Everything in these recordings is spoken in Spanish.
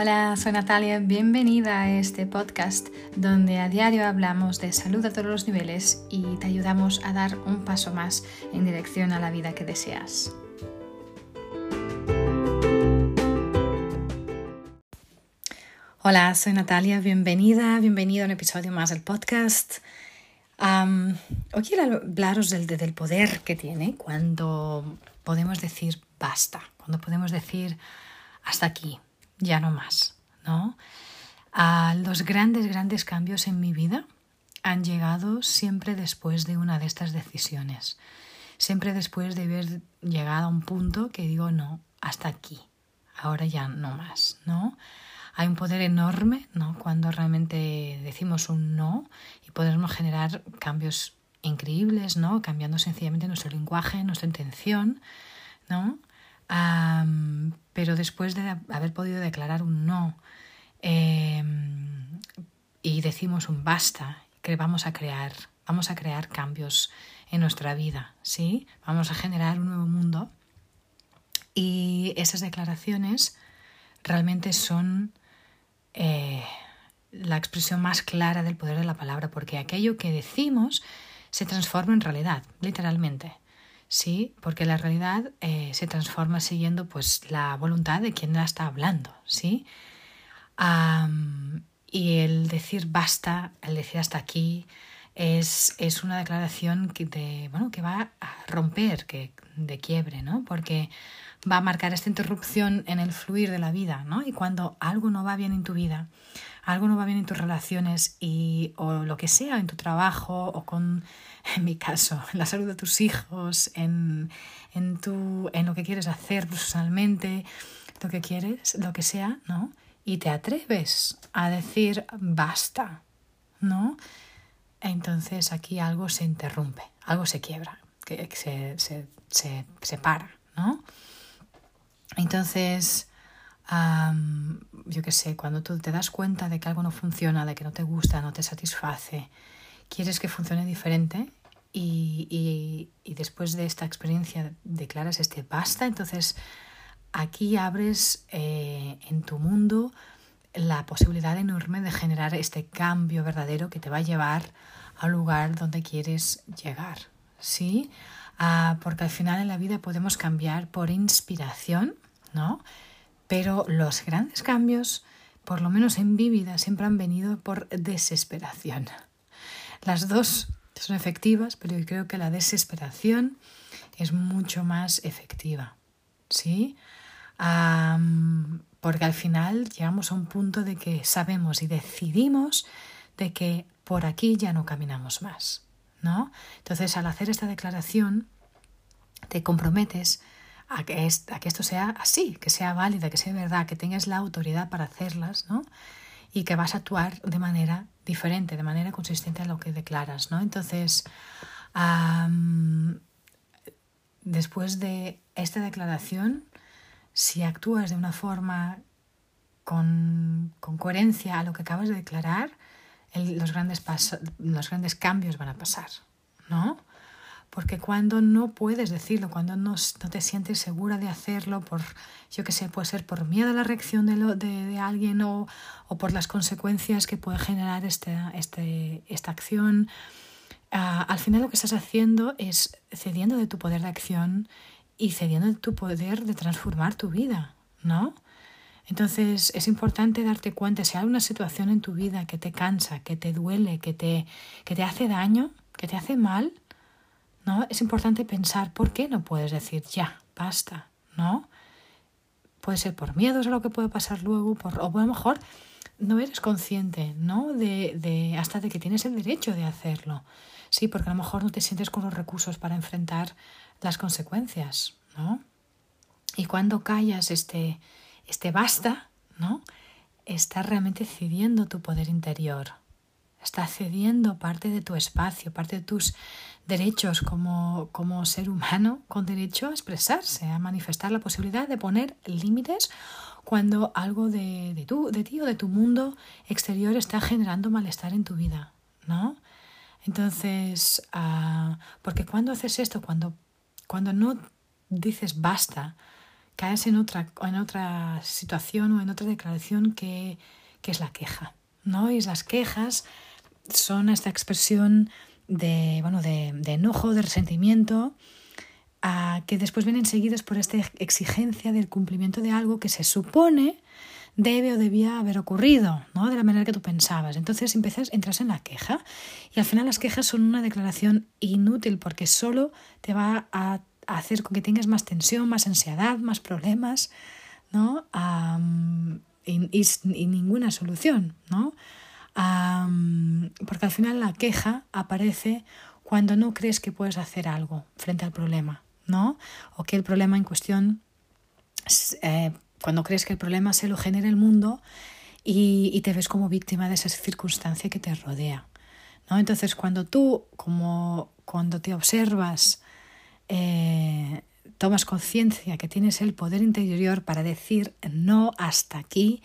Hola, soy Natalia, bienvenida a este podcast donde a diario hablamos de salud a todos los niveles y te ayudamos a dar un paso más en dirección a la vida que deseas. Hola, soy Natalia, bienvenida, bienvenido a un episodio más del podcast. hoy quiero hablaros del, del poder que tiene cuando podemos decir basta, cuando podemos decir hasta aquí, ya no más, ¿no? A los grandes, grandes cambios en mi vida han llegado siempre después de una de estas decisiones. Siempre después de haber llegado a un punto que digo, no, hasta aquí, ahora ya no más, ¿no? Hay un poder enorme, ¿no? Cuando realmente decimos un no y podemos generar cambios increíbles, ¿no? Cambiando sencillamente nuestro lenguaje, nuestra intención, ¿no? Pero después de haber podido declarar un no em, y decimos un basta, que vamos a crear, vamos a crear cambios en nuestra vida, ¿sí? Vamos a generar un nuevo mundo y esas declaraciones realmente son eh, la expresión más clara del poder de la palabra, porque aquello que decimos se transforma en realidad, literalmente. ¿Sí? Porque la realidad eh, se transforma siguiendo pues la voluntad de quien la está hablando, ¿sí? y el decir basta, el decir hasta aquí, es, es una declaración que, de, bueno, que va a romper, que, de quiebre, ¿no? Porque va a marcar esta interrupción en el fluir de la vida, ¿no? Y cuando algo no va bien en tu vida, algo no va bien en tus relaciones y o lo que sea, en tu trabajo o con en mi caso, en la salud de tus hijos, en, en, tu, en lo que quieres hacer personalmente, lo que quieres, lo que sea, ¿no? Y te atreves a decir basta, ¿no? Entonces aquí algo se interrumpe, algo se quiebra, que se, se, se, se para, ¿no? Entonces, yo qué sé, cuando tú te das cuenta de que algo no funciona, de que no te gusta, no te satisface, quieres que funcione diferente, y, después de esta experiencia declaras este basta, entonces aquí abres eh, en tu mundo la posibilidad enorme de generar este cambio verdadero que te va a llevar al lugar donde quieres llegar, ¿sí? Ah, porque al final en la vida podemos cambiar por inspiración, ¿no? Pero los grandes cambios, por lo menos en mi vida, siempre han venido por desesperación. Las dos son efectivas, pero yo creo que la desesperación es mucho más efectiva. ¿Sí? porque al final llegamos a un punto de que sabemos y decidimos de que por aquí ya no caminamos más. ¿no? Entonces, al hacer esta declaración, te comprometes a que, a que esto sea así, que sea válida, que sea verdad, que tengas la autoridad para hacerlas, ¿no? y que vas a actuar de manera diferente, de manera consistente a lo que declaras, ¿no? Entonces, después de esta declaración, si actúas de una forma con, coherencia a lo que acabas de declarar, los, grandes los grandes cambios van a pasar, ¿no? Porque cuando no puedes decirlo, cuando no, no, te sientes segura de hacerlo, por, yo qué sé, puede ser por miedo a la reacción de, lo, de, de alguien o, o, por las consecuencias que puede generar este, este, esta acción, uh, al final lo que estás haciendo es cediendo de tu poder de acción y cediendo de tu poder de transformar tu vida, ¿no? Entonces es importante darte cuenta si hay una situación en tu vida que te cansa, que te duele, que te, que te hace daño, que te hace mal, ¿no? Es importante pensar por qué no puedes decir ya, basta, ¿no? Puede ser por miedos a lo que puede pasar luego, por, o a lo mejor no eres consciente, ¿no? De, de, hasta de que tienes el derecho de hacerlo. Sí, porque a lo mejor no te sientes con los recursos para enfrentar las consecuencias, ¿no? Y cuando callas este, este basta, ¿no? Estás realmente cediendo tu poder interior. Estás cediendo parte de tu espacio, parte de tus derechos como, como ser humano con derecho a expresarse, a manifestar la posibilidad de poner límites cuando algo de, de, de ti o de tu mundo exterior está generando malestar en tu vida, ¿no? Entonces, uh, porque cuando haces esto, cuando, cuando no dices basta, caes en otra, en otra situación o en otra declaración que, que es la queja. ¿no? Y las quejas son esta expresión de, bueno, de, de enojo, de resentimiento, a, que después vienen seguidos por esta exigencia del cumplimiento de algo que se supone debe o debía haber ocurrido, ¿no? De la manera que tú pensabas. Entonces empiezas, entras en la queja y al final las quejas son una declaración inútil porque solo te va a hacer con que tengas más tensión, más ansiedad, más problemas, ¿no? y, y, ninguna solución, ¿no? Porque al final la queja aparece cuando no crees que puedes hacer algo frente al problema, ¿no? O que el problema en cuestión, eh, cuando crees que el problema se lo genera el mundo y, te ves como víctima de esa circunstancia que te rodea. Entonces cuando tú, como cuando te observas, eh, tomas conciencia que tienes el poder interior para decir no hasta aquí,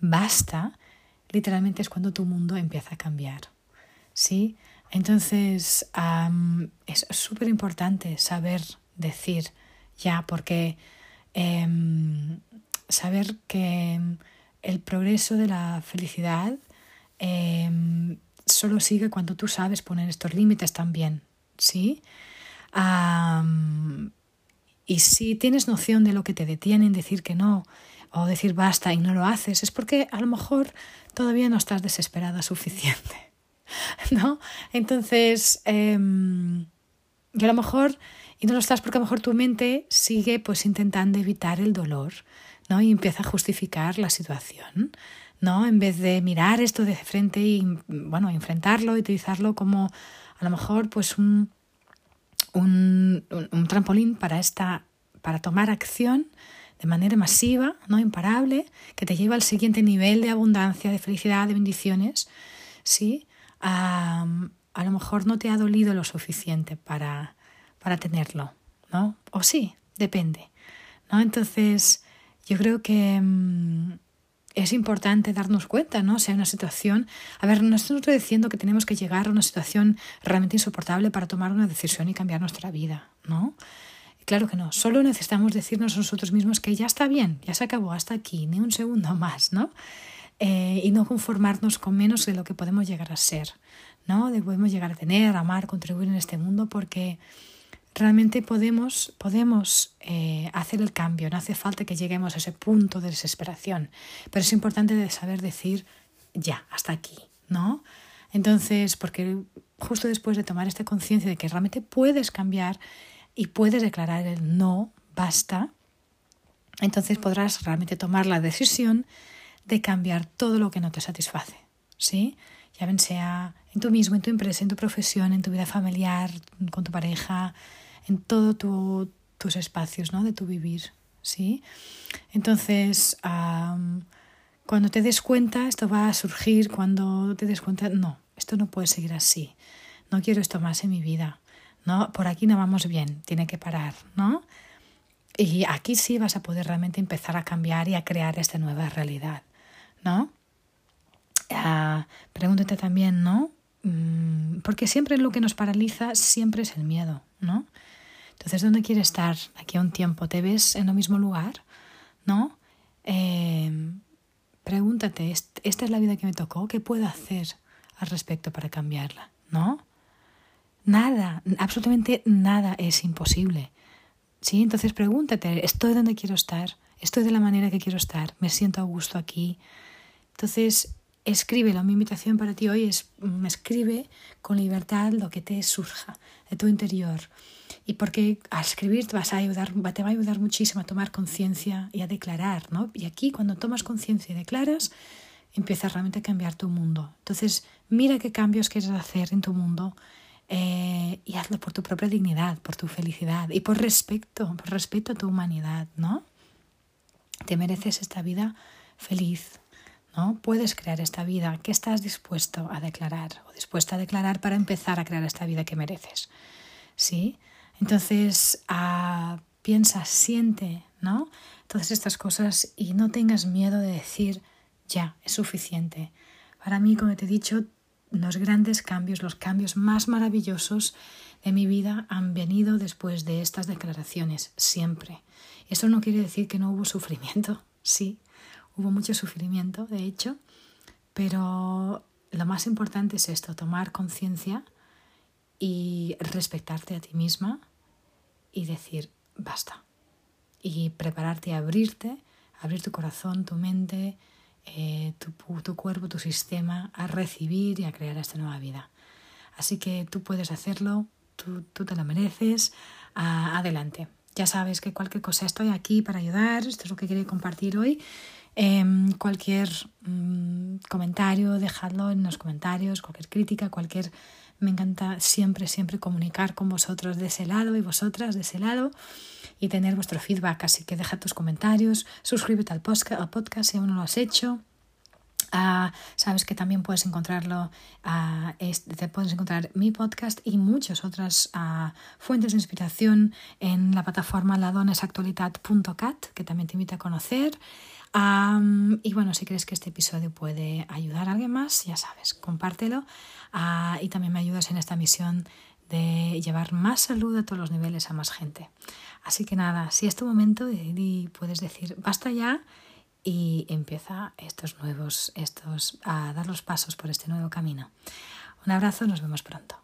basta, literalmente es cuando tu mundo empieza a cambiar. ¿Sí? Entonces es súper importante saber decir ya, porque em, saber que el progreso de la felicidad em, solo sigue cuando tú sabes poner estos límites también. ¿Sí? Y si tienes noción de lo que te detiene en decir que no o decir basta y no lo haces, es porque a lo mejor todavía no estás desesperada suficiente. ¿No? Entonces, eh, y a lo mejor, y no lo estás porque a lo mejor tu mente sigue pues intentando evitar el dolor, ¿no? Y empieza a justificar la situación, ¿no? En vez de mirar esto de frente y, bueno, enfrentarlo y utilizarlo como a lo mejor pues un, un, un trampolín para, esta, para tomar acción de manera masiva, no imparable, que te lleva al siguiente nivel de abundancia, de felicidad, de bendiciones, ¿sí? a lo mejor no te ha dolido lo suficiente para, para tenerlo, ¿no? O sí, depende, ¿no? Entonces, yo creo que mm, es importante darnos cuenta, ¿no? O sea, una situación... A ver, no estoy diciendo que tenemos que llegar a una situación realmente insoportable para tomar una decisión y cambiar nuestra vida, ¿no? Claro que no, solo necesitamos decirnos nosotros mismos que ya está bien, ya se acabó hasta aquí, ni un segundo más, ¿no? Eh, y no conformarnos con menos de lo que podemos llegar a ser, ¿no? De podemos llegar a tener, amar, contribuir en este mundo, porque realmente podemos, podemos eh, hacer el cambio, no hace falta que lleguemos a ese punto de desesperación, pero es importante saber decir ya, hasta aquí, ¿no? Entonces, porque justo después de tomar esta conciencia de que realmente puedes cambiar, y puedes declarar el no, basta, entonces podrás realmente tomar la decisión de cambiar todo lo que no te satisface, ¿sí? Ya ven sea en tú mismo, en tu empresa, en tu profesión, en tu vida familiar, con tu pareja, en todos tus espacios, ¿no? De tu vivir, ¿sí? Entonces, cuando te des cuenta, esto va a surgir cuando te des cuenta, no, esto no puede seguir así, no quiero esto más en mi vida, ¿no? Por aquí no vamos bien, tiene que parar, ¿no? Y aquí sí vas a poder realmente empezar a cambiar y a crear esta nueva realidad, ¿no? Ah, pregúntate también, ¿no? Mm, porque siempre lo que nos paraliza siempre es el miedo, ¿no? Entonces, ¿dónde quieres estar aquí a un tiempo? ¿Te ves en el mismo lugar? ¿No? Eh, pregúntate, ¿esta es la vida que me tocó? ¿Qué puedo hacer al respecto para cambiarla? ¿No? Nada, absolutamente nada es imposible. ¿Sí? Entonces pregúntate, ¿estoy donde quiero estar? ¿Estoy de la manera que quiero estar? ¿Me siento a gusto aquí? Entonces, escríbelo. Mi invitación para ti hoy es, me escribe con libertad lo que te surja de tu interior. Y porque al escribir te, vas a ayudar, te va a ayudar muchísimo a tomar conciencia y a declarar, ¿no? Y aquí cuando tomas conciencia y declaras, empiezas realmente a cambiar tu mundo. Entonces, mira qué cambios quieres hacer en tu mundo eh, y hazlo por tu propia dignidad, por tu felicidad y por respeto, por respeto a tu humanidad, ¿no? Te mereces esta vida feliz, ¿no? Puedes crear esta vida que estás dispuesto a declarar o dispuesta a declarar para empezar a crear esta vida que mereces, ¿sí? Entonces, ah, piensa, siente, ¿no? Todas estas cosas y no tengas miedo de decir, ya, es suficiente. Para mí, como te he dicho, los grandes cambios, los cambios más maravillosos de mi vida han venido después de estas declaraciones, siempre. Eso no quiere decir que no hubo sufrimiento, sí, hubo mucho sufrimiento, de hecho, pero lo más importante es esto, tomar conciencia y respetarte a ti misma y decir, basta. Y prepararte a abrirte, abrir tu corazón, tu mente, eh, tu, tu, cuerpo, tu sistema a recibir y a crear esta nueva vida. Así que tú puedes hacerlo, tú, tú te lo mereces, adelante. Ya sabes que cualquier cosa estoy aquí para ayudar, esto es lo que quería compartir hoy. Em, cualquier mm, comentario, dejadlo en los comentarios, cualquier crítica, cualquier... Me encanta siempre, siempre comunicar con vosotros de ese lado y vosotras de ese lado y tener vuestro feedback. Así que deja tus comentarios, suscríbete al podcast si aún no lo has hecho. Ah, sabes que también puedes encontrarlo, uh, te puedes encontrar mi podcast y muchas otras ah, fuentes de inspiración en la plataforma ladonesactualidad.cat, que también te invito a conocer. Y bueno, si crees que este episodio puede ayudar a alguien más, ya sabes, compártelo y también me ayudas en esta misión de llevar más salud a todos los niveles a más gente. Así que nada, si es tu momento y puedes decir basta ya y empieza estos nuevos, estos, a dar los pasos por este nuevo camino. Un abrazo, nos vemos pronto.